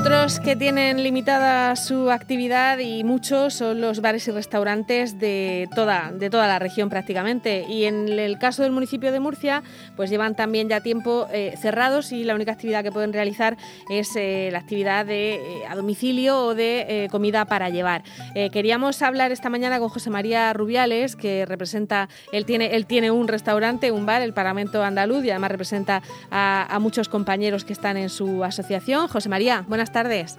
Otros que tienen limitada su actividad y muchos son los bares y restaurantes de toda, de toda la región prácticamente. Y en el caso del municipio de Murcia, pues llevan también ya tiempo eh, cerrados y la única actividad que pueden realizar es eh, la actividad de eh, a domicilio o de comida para llevar. queríamos hablar esta mañana con José María Rubiales, que representa, él tiene, él tiene un restaurante, un bar, el Parlamento Andaluz, y además representa a, a muchos compañeros que están en su asociación. José María, buenas tardes.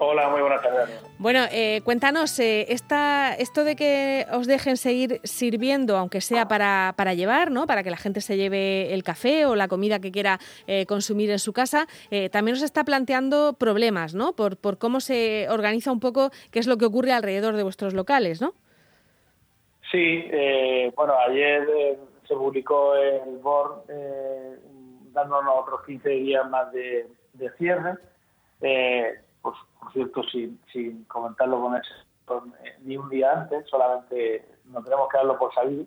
Hola, muy buenas tardes. Bueno, eh, cuéntanos, eh, esta, esto de que os dejen seguir sirviendo, aunque sea para, para, llevar, ¿no? para que la gente se lleve el café o la comida que quiera eh, consumir en su casa, también os está planteando problemas, ¿no? Por, por cómo se organiza un poco qué es lo que ocurre alrededor de vuestros locales, ¿no? Sí, bueno, ayer se publicó el BOR dándonos otros 15 días más de, de cierre eh, pues, por cierto, sin, sin comentarlo con, eh, ni un día antes, solamente nos tenemos que darlo por sabido.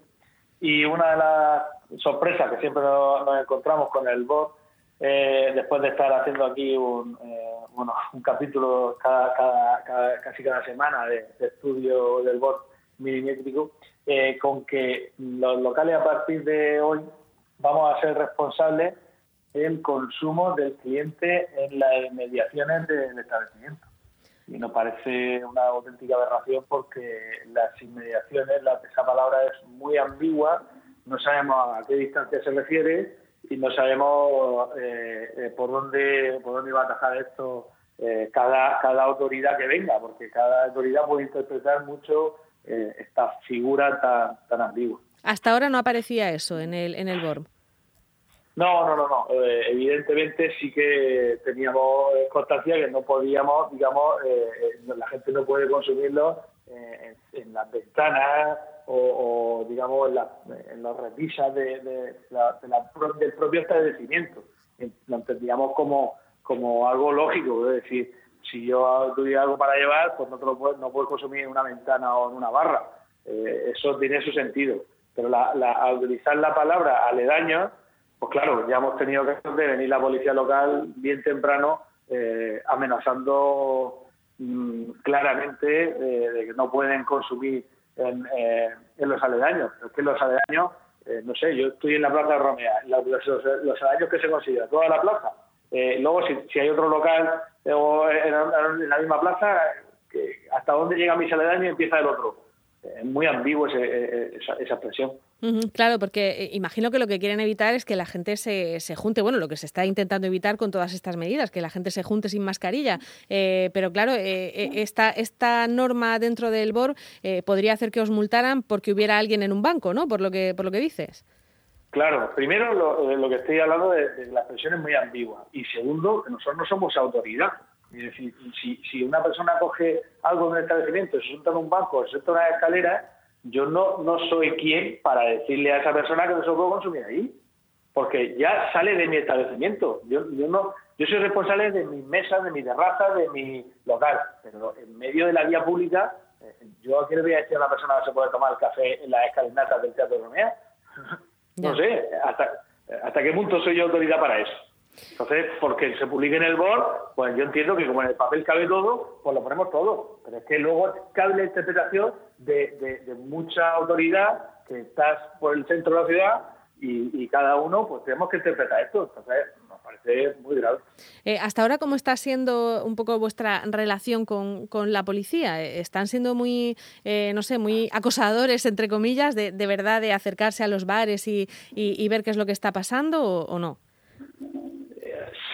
Y una de las sorpresas que siempre nos, encontramos con el BOT, eh, después de estar haciendo aquí un, eh, bueno, un capítulo cada, cada, casi cada semana de, estudio del BOT milimétrico, con que los locales a partir de hoy vamos a ser responsables el consumo del cliente en las inmediaciones del establecimiento. Y nos parece una auténtica aberración porque las inmediaciones, la, esa palabra es muy ambigua, no sabemos a qué distancia se refiere y no sabemos eh, eh, por dónde por dónde va a atajar esto eh, cada, cada autoridad que venga, porque cada autoridad puede interpretar mucho esta figura tan, tan ambigua. Hasta ahora no aparecía eso en el, en el BORM. No, no, no, no. Eh, evidentemente sí que teníamos constancia que no podíamos, digamos, eh, eh, la gente no puede consumirlo en, las ventanas o, digamos, en, en las repisas de, la, del propio establecimiento. Lo entendíamos como, como algo lógico, es decir, si yo tuviera algo para llevar, pues no, te lo puedo, no puedo consumir en una ventana o en una barra. eso tiene su sentido. Pero la, la, al utilizar la palabra aledaño, pues claro, ya hemos tenido que venir la policía local bien temprano eh, amenazando mm, claramente eh, de que no pueden consumir en, eh, los aledaños. Es que los aledaños, no sé, yo estoy en la plaza de Romea, los, los, aledaños que se considera, toda la plaza. luego, si, hay otro local o en, la misma plaza, ¿hasta dónde llega mi aledaños y empieza el otro? Es muy ambiguo esa expresión claro, porque eh, imagino que lo que quieren evitar es que la gente se, se, junte, bueno, lo que se está intentando evitar con todas estas medidas, que la gente se junte sin mascarilla. Eh, pero claro, eh, esta, esta norma dentro del BOR podría hacer que os multaran porque hubiera alguien en un banco, ¿no? Por lo que, por lo que dices. Claro, primero lo, que estoy hablando de, la expresión es muy ambigua. Y segundo, nosotros no somos autoridad. Es decir, si, si una persona coge algo en un establecimiento, se sienta en un banco, se sienta en una escalera, yo no, no soy quien para decirle a esa persona que no se lo puedo consumir ahí, porque ya sale de mi establecimiento. Yo, yo no, yo soy responsable de mi mesa, de mi terraza, de mi local, pero en medio de la vía pública, eh, yo aquí le voy a decir a una persona que se puede tomar el café en las escalinatas del Teatro de Romea. No sé, hasta, hasta qué punto soy yo autoridad para eso. Entonces, porque se publique en el board, pues yo entiendo que como en el papel cabe todo, pues lo ponemos todo. Pero es que luego cabe la interpretación de, mucha autoridad que estás por el centro de la ciudad y, cada uno pues tenemos que interpretar esto. Entonces, nos parece muy grave. Eh, hasta ahora, ¿cómo está siendo un poco vuestra relación con, la policía? ¿Están siendo muy, eh, no sé, muy acosadores, entre comillas, de, verdad de acercarse a los bares y, ver qué es lo que está pasando o no?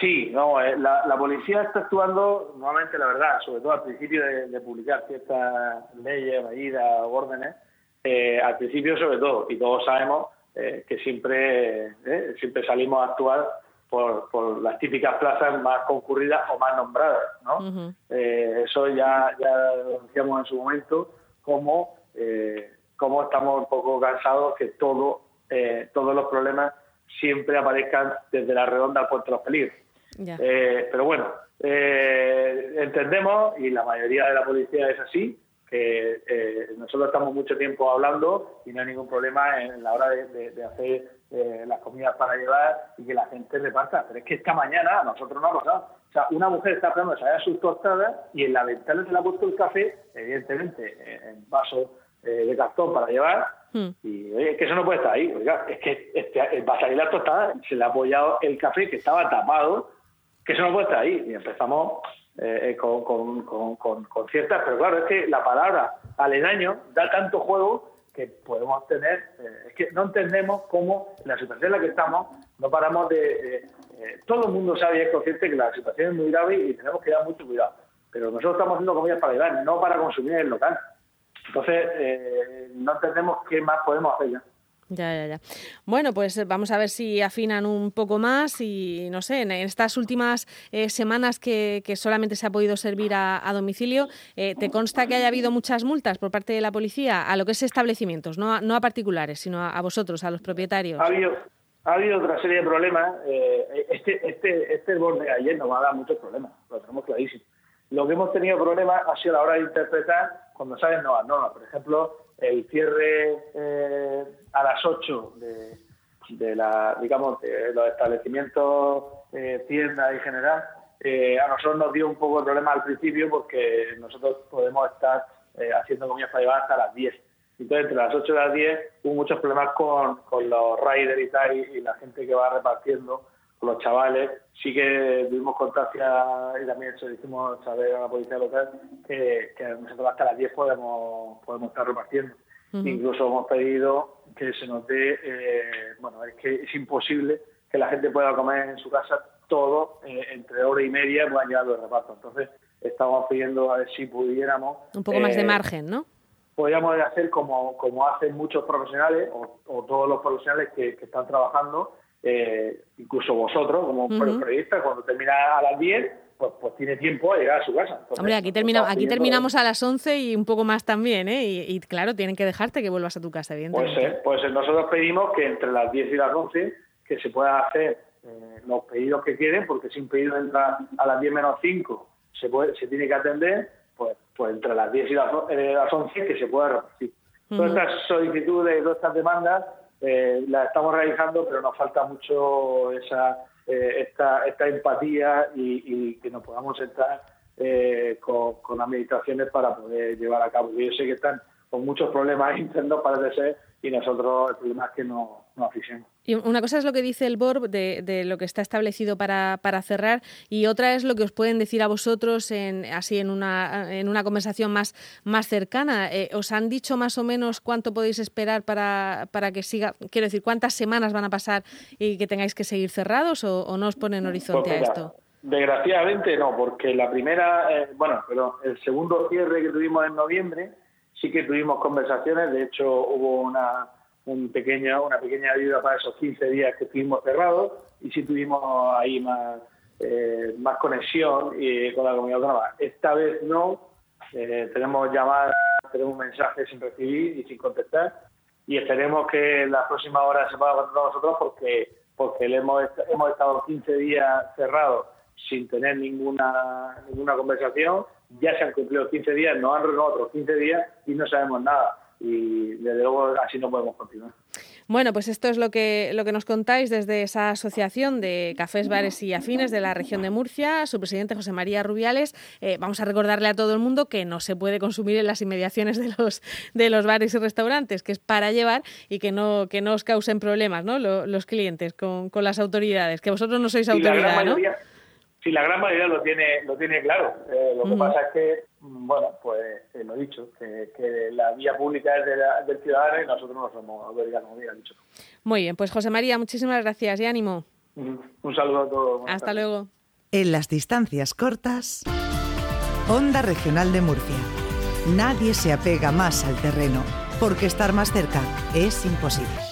Sí, no, eh, la, policía está actuando nuevamente, la verdad, sobre todo al principio de, publicar ciertas leyes, medidas, órdenes, eh, al principio sobre todo, y todos sabemos eh, que siempre, siempre salimos a actuar por, por, las típicas plazas más concurridas o más nombradas, ¿no? eso ya, ya lo decíamos en su momento, como, como estamos un poco cansados que todo, todos los problemas siempre aparezcan desde la redonda al puerto de los peligros. Eh, pero bueno, eh, entendemos, y la mayoría de la policía es así, que eh, nosotros estamos mucho tiempo hablando y no hay ningún problema en la hora de, hacer eh, las comidas para llevar y que la gente reparta. Pero es que esta mañana a nosotros no ha pasado. O sea, una mujer está esperando se sus tostadas y en la ventana se le ha puesto el café, evidentemente, en vaso eh, de cartón para llevar. Hmm. Y oye, es que eso no puede estar ahí. Oiga, es que este, va a salir la tostada, se le ha apoyado el café que estaba tapado, que eso no puede estar ahí. Y empezamos eh, con, con, con, ciertas, pero claro, es que la palabra aledaño da tanto juego que podemos tener, eh, es que no entendemos cómo en la situación en la que estamos no paramos de... todo el mundo sabe y es consciente que la situación es muy grave y tenemos que dar mucho cuidado. Pero nosotros estamos haciendo comidas para llevar, no para consumir en el local. Entonces, eh, no entendemos qué más podemos hacer ya. Ya, ya, ya. Bueno, pues vamos a ver si afinan un poco más y no sé, en estas últimas eh, semanas que, solamente se ha podido servir a, domicilio, eh, ¿te consta que haya habido muchas multas por parte de la policía a lo que es establecimientos, no a, no a particulares, sino a, vosotros, a los propietarios? Ha habido, ha habido otra serie de problemas. este, este, este borde de ayer nos va a dar muchos problemas, lo tenemos clarísimo. Lo que hemos tenido problemas ha sido a la hora de interpretar cuando salen nuevas normas. Por ejemplo, el cierre eh, a las 8 de, la, digamos, de los establecimientos, eh, tiendas y general, eh, a nosotros nos dio un poco de problema al principio porque nosotros podemos estar eh, haciendo comidas para llevar hasta las 10. Entonces, entre las 8 y las 10 hubo muchos problemas con, con los riders y tal y la gente que va repartiendo con los chavales. Sí que tuvimos constancia y también se hicimos saber a la policía local que, nosotros hasta las 10 podemos, podemos estar repartiendo. Incluso hemos pedido que se nos dé, eh, bueno, es que es imposible que la gente pueda comer en su casa todo eh, entre hora y media puedan llegar los repartos. Entonces, estamos pidiendo a ver si pudiéramos... Un poco más de eh, margen, ¿no? Podríamos hacer como, como hacen muchos profesionales o, todos los profesionales que, que están trabajando, eh, incluso vosotros como periodistas, cuando termina a las 10, pues, pues, tiene tiempo a llegar a su casa. Hombre, aquí, aquí terminamos a las 11 y un poco más también, ¿eh? Y, claro, tienen que dejarte que vuelvas a tu casa, evidentemente. Pues, pues nosotros pedimos que entre las 10 y las 11 que se pueda hacer eh, los pedidos que quieren, porque si un pedido entra a las 10 menos 5 se, puede, se tiene que atender, pues, pues entre las 10 y las, 11 que se pueda repartir. Todas estas solicitudes, todas estas demandas eh, la estamos realizando, pero nos falta mucho esa eh, esta, esta empatía y, que nos podamos sentar eh, con, administraciones para poder llevar a cabo. Yo sé que están con muchos problemas internos, parece ser, y nosotros el problema es que no, no Y una cosa es lo que dice el BORB de, lo que está establecido para, para, cerrar y otra es lo que os pueden decir a vosotros en, así en una, en una conversación más, más cercana. Eh, ¿Os han dicho más o menos cuánto podéis esperar para, para que siga? Quiero decir, ¿cuántas semanas van a pasar y que tengáis que seguir cerrados o, no os ponen horizonte pues a esto? Desgraciadamente no, porque la primera, eh, bueno, pero el segundo cierre que tuvimos en noviembre sí que tuvimos conversaciones, de hecho hubo una, un pequeño, una pequeña ayuda para esos 15 días que estuvimos cerrados y sí tuvimos ahí más, eh, más conexión y, con la comunidad autónoma. Esta vez no, eh, tenemos llamadas, tenemos mensajes sin recibir y sin contestar y esperemos que las próximas horas se pueda contactar nosotros porque porque hemos, hemos estado 15 días cerrados sin tener ninguna ninguna conversación ya se han cumplido 15 días, nos han renovado otros 15 días y no sabemos nada. Y desde luego así no podemos continuar. Bueno, pues esto es lo que, lo que nos contáis desde esa asociación de cafés, bares y afines de la región de Murcia, su presidente José María Rubiales. Eh, vamos a recordarle a todo el mundo que no se puede consumir en las inmediaciones de los, de los bares y restaurantes, que es para llevar y que no, que no os causen problemas ¿no? los, clientes con, con, las autoridades, que vosotros no sois autoridad, ¿no? Sí, la gran mayoría lo tiene, lo tiene claro. Eh, lo que pasa es que, mm, bueno, pues eh, lo he dicho, que, la vía pública es del ciudadano y nosotros no somos autorizados, como dicho. Muy bien, pues José María, muchísimas gracias y ánimo. Un saludo a todos. Hasta luego. En las distancias cortas, Onda Regional de Murcia. Nadie se apega más al terreno, porque estar más cerca es imposible.